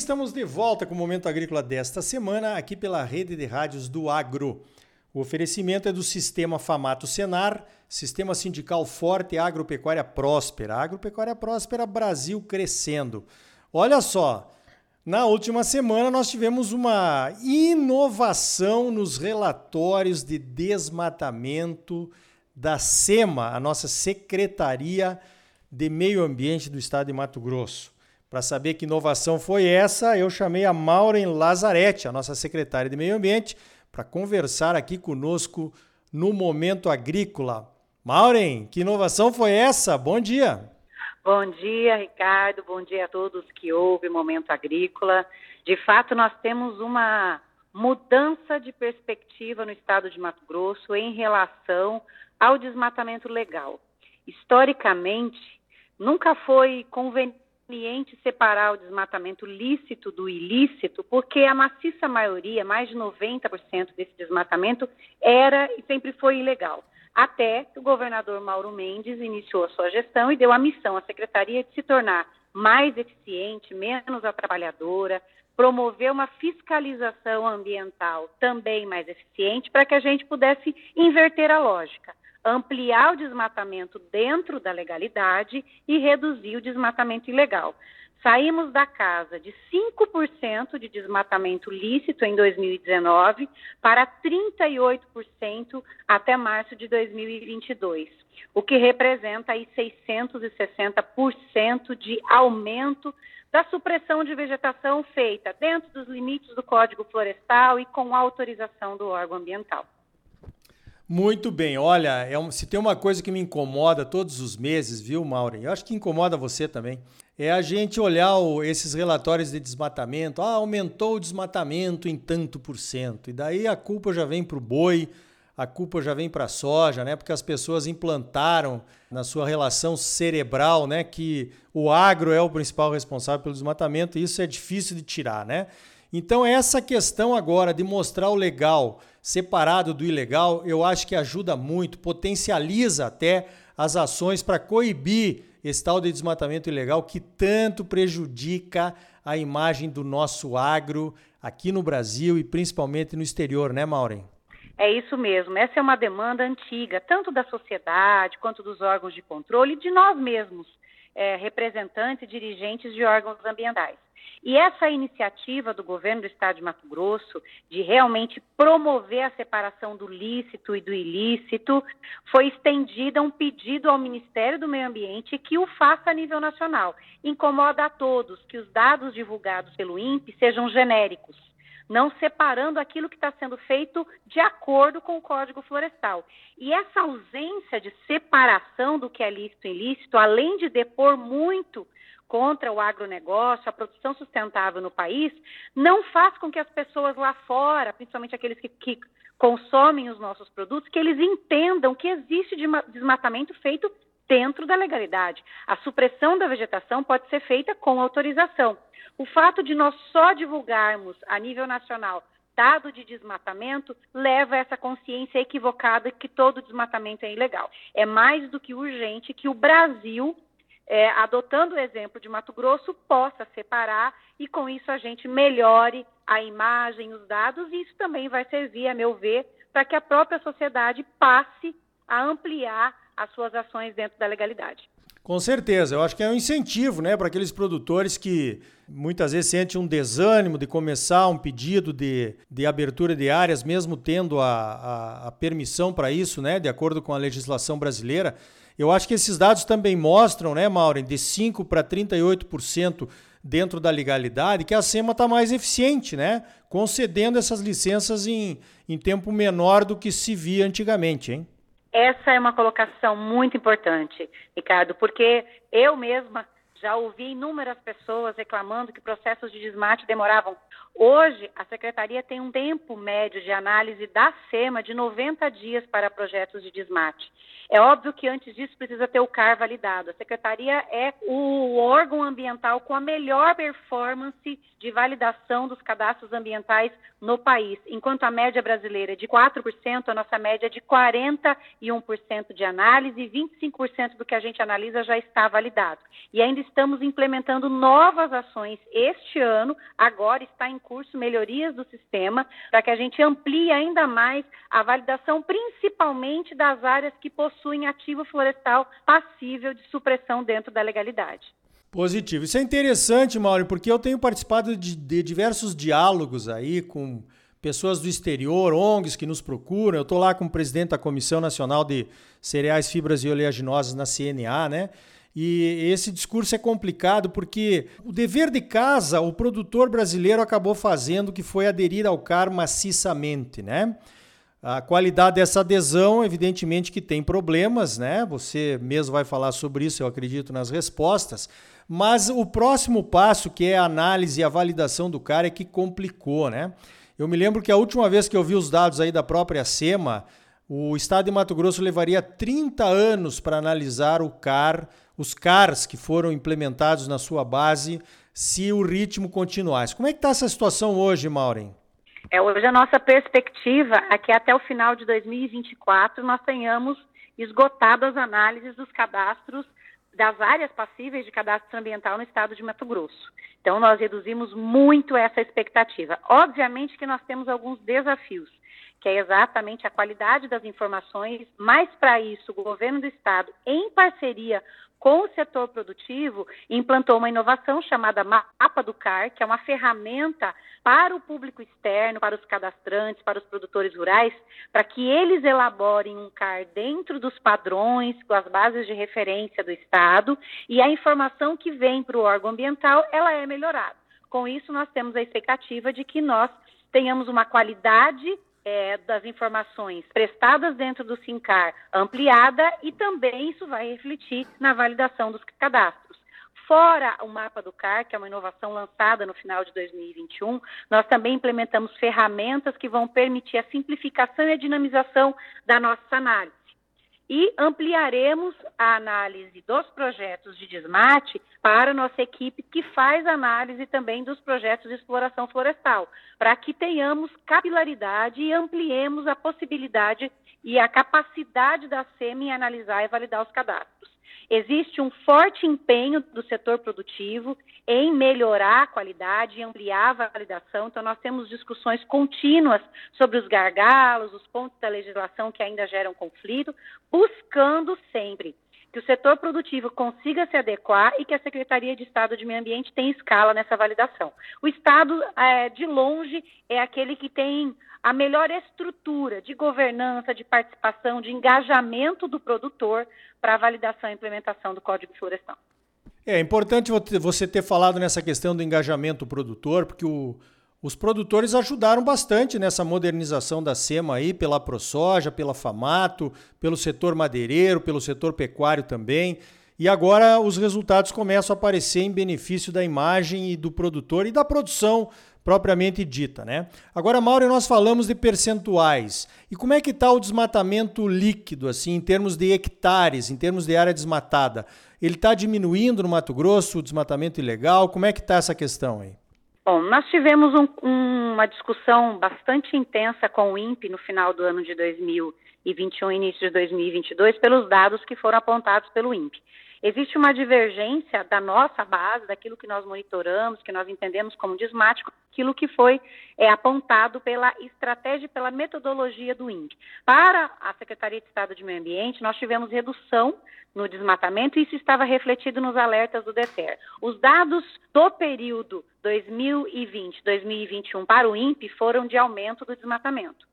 estamos de volta com o Momento Agrícola desta semana, aqui pela rede de rádios do Agro. O oferecimento é do Sistema Famato Senar, Sistema Sindical Forte Agropecuária Próspera. Agropecuária Próspera Brasil crescendo. Olha só, na última semana nós tivemos uma inovação nos relatórios de desmatamento da SEMA, a nossa Secretaria de Meio Ambiente do Estado de Mato Grosso. Para saber que inovação foi essa, eu chamei a Maureen Lazarete, a nossa secretária de Meio Ambiente, para conversar aqui conosco no Momento Agrícola. Maureen, que inovação foi essa? Bom dia. Bom dia, Ricardo. Bom dia a todos que ouvem Momento Agrícola. De fato, nós temos uma mudança de perspectiva no estado de Mato Grosso em relação ao desmatamento legal. Historicamente, nunca foi conveniente conveniente separar o desmatamento lícito do ilícito, porque a maciça maioria, mais de 90% desse desmatamento, era e sempre foi ilegal. Até que o governador Mauro Mendes iniciou a sua gestão e deu a missão à secretaria de se tornar mais eficiente, menos atrapalhadora, promover uma fiscalização ambiental também mais eficiente, para que a gente pudesse inverter a lógica ampliar o desmatamento dentro da legalidade e reduzir o desmatamento ilegal. Saímos da casa de 5% de desmatamento lícito em 2019 para 38% até março de 2022, o que representa aí 660% de aumento da supressão de vegetação feita dentro dos limites do Código Florestal e com autorização do órgão ambiental. Muito bem, olha, é um, se tem uma coisa que me incomoda todos os meses, viu, Maureen? Eu acho que incomoda você também. É a gente olhar o, esses relatórios de desmatamento. Ah, aumentou o desmatamento em tanto por cento. E daí a culpa já vem para o boi, a culpa já vem para a soja, né? Porque as pessoas implantaram na sua relação cerebral, né, que o agro é o principal responsável pelo desmatamento e isso é difícil de tirar, né? Então, essa questão agora de mostrar o legal separado do ilegal, eu acho que ajuda muito, potencializa até as ações para coibir esse tal de desmatamento ilegal que tanto prejudica a imagem do nosso agro aqui no Brasil e principalmente no exterior, né, Maureen? É isso mesmo. Essa é uma demanda antiga, tanto da sociedade quanto dos órgãos de controle, de nós mesmos, é, representantes e dirigentes de órgãos ambientais. E essa iniciativa do governo do estado de Mato Grosso de realmente promover a separação do lícito e do ilícito foi estendida a um pedido ao Ministério do Meio Ambiente que o faça a nível nacional. Incomoda a todos que os dados divulgados pelo INPE sejam genéricos não separando aquilo que está sendo feito de acordo com o Código Florestal. E essa ausência de separação do que é lícito e ilícito, além de depor muito contra o agronegócio, a produção sustentável no país, não faz com que as pessoas lá fora, principalmente aqueles que, que consomem os nossos produtos, que eles entendam que existe desmatamento feito dentro da legalidade. A supressão da vegetação pode ser feita com autorização. O fato de nós só divulgarmos a nível nacional dado de desmatamento leva a essa consciência equivocada que todo desmatamento é ilegal. É mais do que urgente que o Brasil é, adotando o exemplo de Mato Grosso, possa separar e com isso a gente melhore a imagem, os dados, e isso também vai servir, a meu ver, para que a própria sociedade passe a ampliar as suas ações dentro da legalidade. Com certeza, eu acho que é um incentivo né, para aqueles produtores que muitas vezes sentem um desânimo de começar um pedido de, de abertura de áreas, mesmo tendo a, a, a permissão para isso, né, de acordo com a legislação brasileira. Eu acho que esses dados também mostram, né, Maureen, de 5% para 38% dentro da legalidade, que a SEMA está mais eficiente, né? Concedendo essas licenças em, em tempo menor do que se via antigamente, hein? Essa é uma colocação muito importante, Ricardo, porque eu mesma já ouvi inúmeras pessoas reclamando que processos de desmate demoravam. Hoje, a Secretaria tem um tempo médio de análise da SEMA de 90 dias para projetos de desmate. É óbvio que antes disso precisa ter o CAR validado. A secretaria é o órgão ambiental com a melhor performance de validação dos cadastros ambientais no país. Enquanto a média brasileira é de 4%, a nossa média é de 41% de análise e 25% do que a gente analisa já está validado. E ainda estamos implementando novas ações este ano. Agora está em curso melhorias do sistema para que a gente amplie ainda mais a validação, principalmente das áreas que possuem ativo florestal passível de supressão dentro da legalidade. Positivo. Isso é interessante, Mauro, porque eu tenho participado de, de diversos diálogos aí com pessoas do exterior, ONGs que nos procuram. Eu estou lá com o presidente da Comissão Nacional de Cereais, Fibras e Oleaginosas na CNA, né? E esse discurso é complicado porque o dever de casa, o produtor brasileiro acabou fazendo que foi aderir ao CAR maciçamente, né? A qualidade dessa adesão, evidentemente que tem problemas, né? Você mesmo vai falar sobre isso, eu acredito, nas respostas. Mas o próximo passo, que é a análise e a validação do CAR, é que complicou, né? Eu me lembro que a última vez que eu vi os dados aí da própria SEMA, o estado de Mato Grosso levaria 30 anos para analisar o CAR, os CARs que foram implementados na sua base, se o ritmo continuasse. Como é que está essa situação hoje, Maureen? É, hoje a nossa perspectiva é que até o final de 2024 nós tenhamos esgotado as análises dos cadastros das áreas passíveis de cadastro ambiental no estado de Mato Grosso. Então, nós reduzimos muito essa expectativa. Obviamente que nós temos alguns desafios, que é exatamente a qualidade das informações, mas para isso, o governo do estado, em parceria com o setor produtivo, implantou uma inovação chamada Mapa do CAR, que é uma ferramenta para o público externo, para os cadastrantes, para os produtores rurais, para que eles elaborem um CAR dentro dos padrões, com as bases de referência do Estado, e a informação que vem para o órgão ambiental, ela é melhorada. Com isso, nós temos a expectativa de que nós tenhamos uma qualidade é, das informações prestadas dentro do SINCAR ampliada e também isso vai refletir na validação dos cadastros. Fora o mapa do CAR, que é uma inovação lançada no final de 2021, nós também implementamos ferramentas que vão permitir a simplificação e a dinamização da nossa análise e ampliaremos a análise dos projetos de desmate para nossa equipe que faz análise também dos projetos de exploração florestal, para que tenhamos capilaridade e ampliemos a possibilidade e a capacidade da SEMI em analisar e validar os cadastros. Existe um forte empenho do setor produtivo em melhorar a qualidade e ampliar a validação. Então, nós temos discussões contínuas sobre os gargalos, os pontos da legislação que ainda geram conflito, buscando sempre que o setor produtivo consiga se adequar e que a Secretaria de Estado de Meio Ambiente tenha escala nessa validação. O Estado, é, de longe, é aquele que tem a melhor estrutura de governança, de participação, de engajamento do produtor para a validação e implementação do Código Florestal. É importante você ter falado nessa questão do engajamento produtor, porque o, os produtores ajudaram bastante nessa modernização da SEMA aí, pela ProSoja, pela Famato, pelo setor madeireiro, pelo setor pecuário também. E agora os resultados começam a aparecer em benefício da imagem e do produtor e da produção propriamente dita, né? Agora, Mauro, nós falamos de percentuais. E como é que está o desmatamento líquido, assim, em termos de hectares, em termos de área desmatada? Ele está diminuindo no Mato Grosso, o desmatamento ilegal? Como é que está essa questão aí? Bom, nós tivemos um, um, uma discussão bastante intensa com o INPE no final do ano de 2021 início de 2022 pelos dados que foram apontados pelo INPE. Existe uma divergência da nossa base, daquilo que nós monitoramos, que nós entendemos como desmático, aquilo que foi é, apontado pela estratégia e pela metodologia do INPE. Para a Secretaria de Estado de Meio Ambiente, nós tivemos redução no desmatamento e isso estava refletido nos alertas do DETER. Os dados do período 2020-2021 para o INPE foram de aumento do desmatamento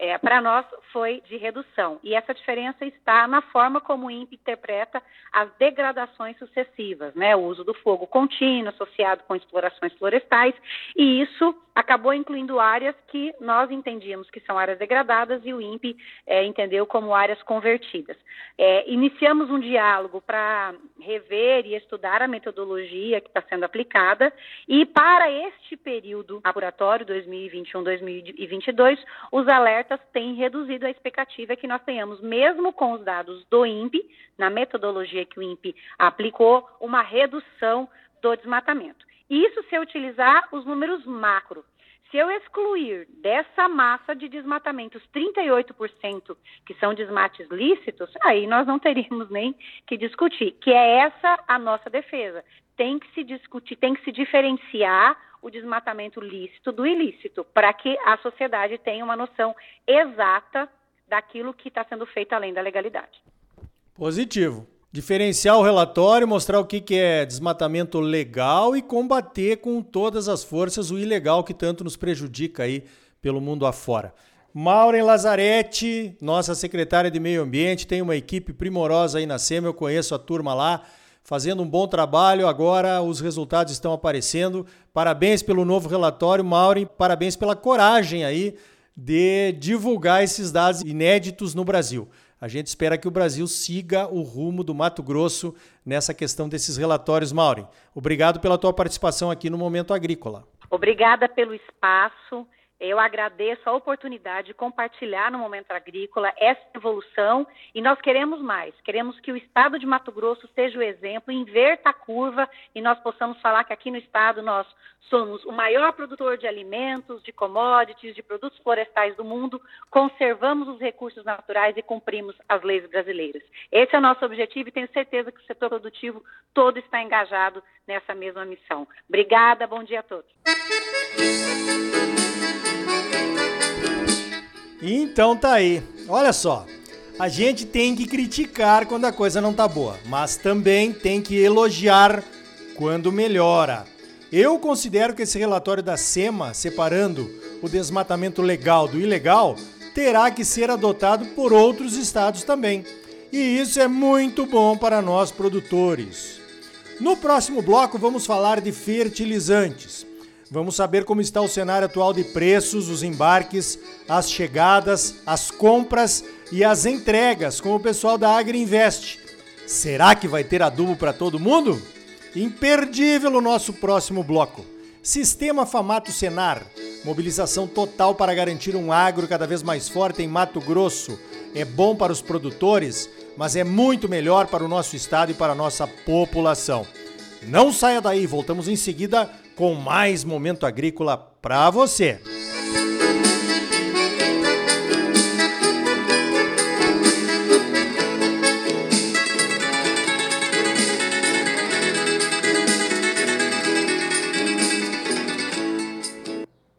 é, para nós foi de redução. E essa diferença está na forma como o INPE interpreta as degradações sucessivas, né? O uso do fogo contínuo associado com explorações florestais, e isso acabou incluindo áreas que nós entendíamos que são áreas degradadas e o INPE é, entendeu como áreas convertidas. É, iniciamos um diálogo para rever e estudar a metodologia que está sendo aplicada e para este período laboratório 2021-2022, os alertas têm reduzido a expectativa que nós tenhamos, mesmo com os dados do INPE, na metodologia que o INPE aplicou, uma redução do desmatamento. Isso se utilizar os números macro. Se eu excluir dessa massa de desmatamentos 38% que são desmates lícitos, aí nós não teríamos nem que discutir, que é essa a nossa defesa. Tem que se discutir, tem que se diferenciar o desmatamento lícito do ilícito, para que a sociedade tenha uma noção exata daquilo que está sendo feito além da legalidade. Positivo. Diferenciar o relatório, mostrar o que é desmatamento legal e combater com todas as forças o ilegal que tanto nos prejudica aí pelo mundo afora. Maureen Lazarete, nossa secretária de Meio Ambiente, tem uma equipe primorosa aí na SEMA, eu conheço a turma lá, fazendo um bom trabalho. Agora os resultados estão aparecendo. Parabéns pelo novo relatório, Maureen, parabéns pela coragem aí de divulgar esses dados inéditos no Brasil. A gente espera que o Brasil siga o rumo do Mato Grosso nessa questão desses relatórios, Maureen. Obrigado pela tua participação aqui no Momento Agrícola. Obrigada pelo espaço. Eu agradeço a oportunidade de compartilhar no Momento Agrícola essa evolução e nós queremos mais. Queremos que o estado de Mato Grosso seja o exemplo, inverta a curva e nós possamos falar que aqui no estado nós somos o maior produtor de alimentos, de commodities, de produtos florestais do mundo, conservamos os recursos naturais e cumprimos as leis brasileiras. Esse é o nosso objetivo e tenho certeza que o setor produtivo todo está engajado nessa mesma missão. Obrigada, bom dia a todos. Então tá aí. Olha só. A gente tem que criticar quando a coisa não tá boa, mas também tem que elogiar quando melhora. Eu considero que esse relatório da SEMA, separando o desmatamento legal do ilegal, terá que ser adotado por outros estados também. E isso é muito bom para nós produtores. No próximo bloco vamos falar de fertilizantes. Vamos saber como está o cenário atual de preços, os embarques, as chegadas, as compras e as entregas com o pessoal da Agriinvest. Será que vai ter adubo para todo mundo? Imperdível o nosso próximo bloco. Sistema Famato Senar. Mobilização total para garantir um agro cada vez mais forte em Mato Grosso. É bom para os produtores, mas é muito melhor para o nosso estado e para a nossa população. Não saia daí, voltamos em seguida com mais momento agrícola para você.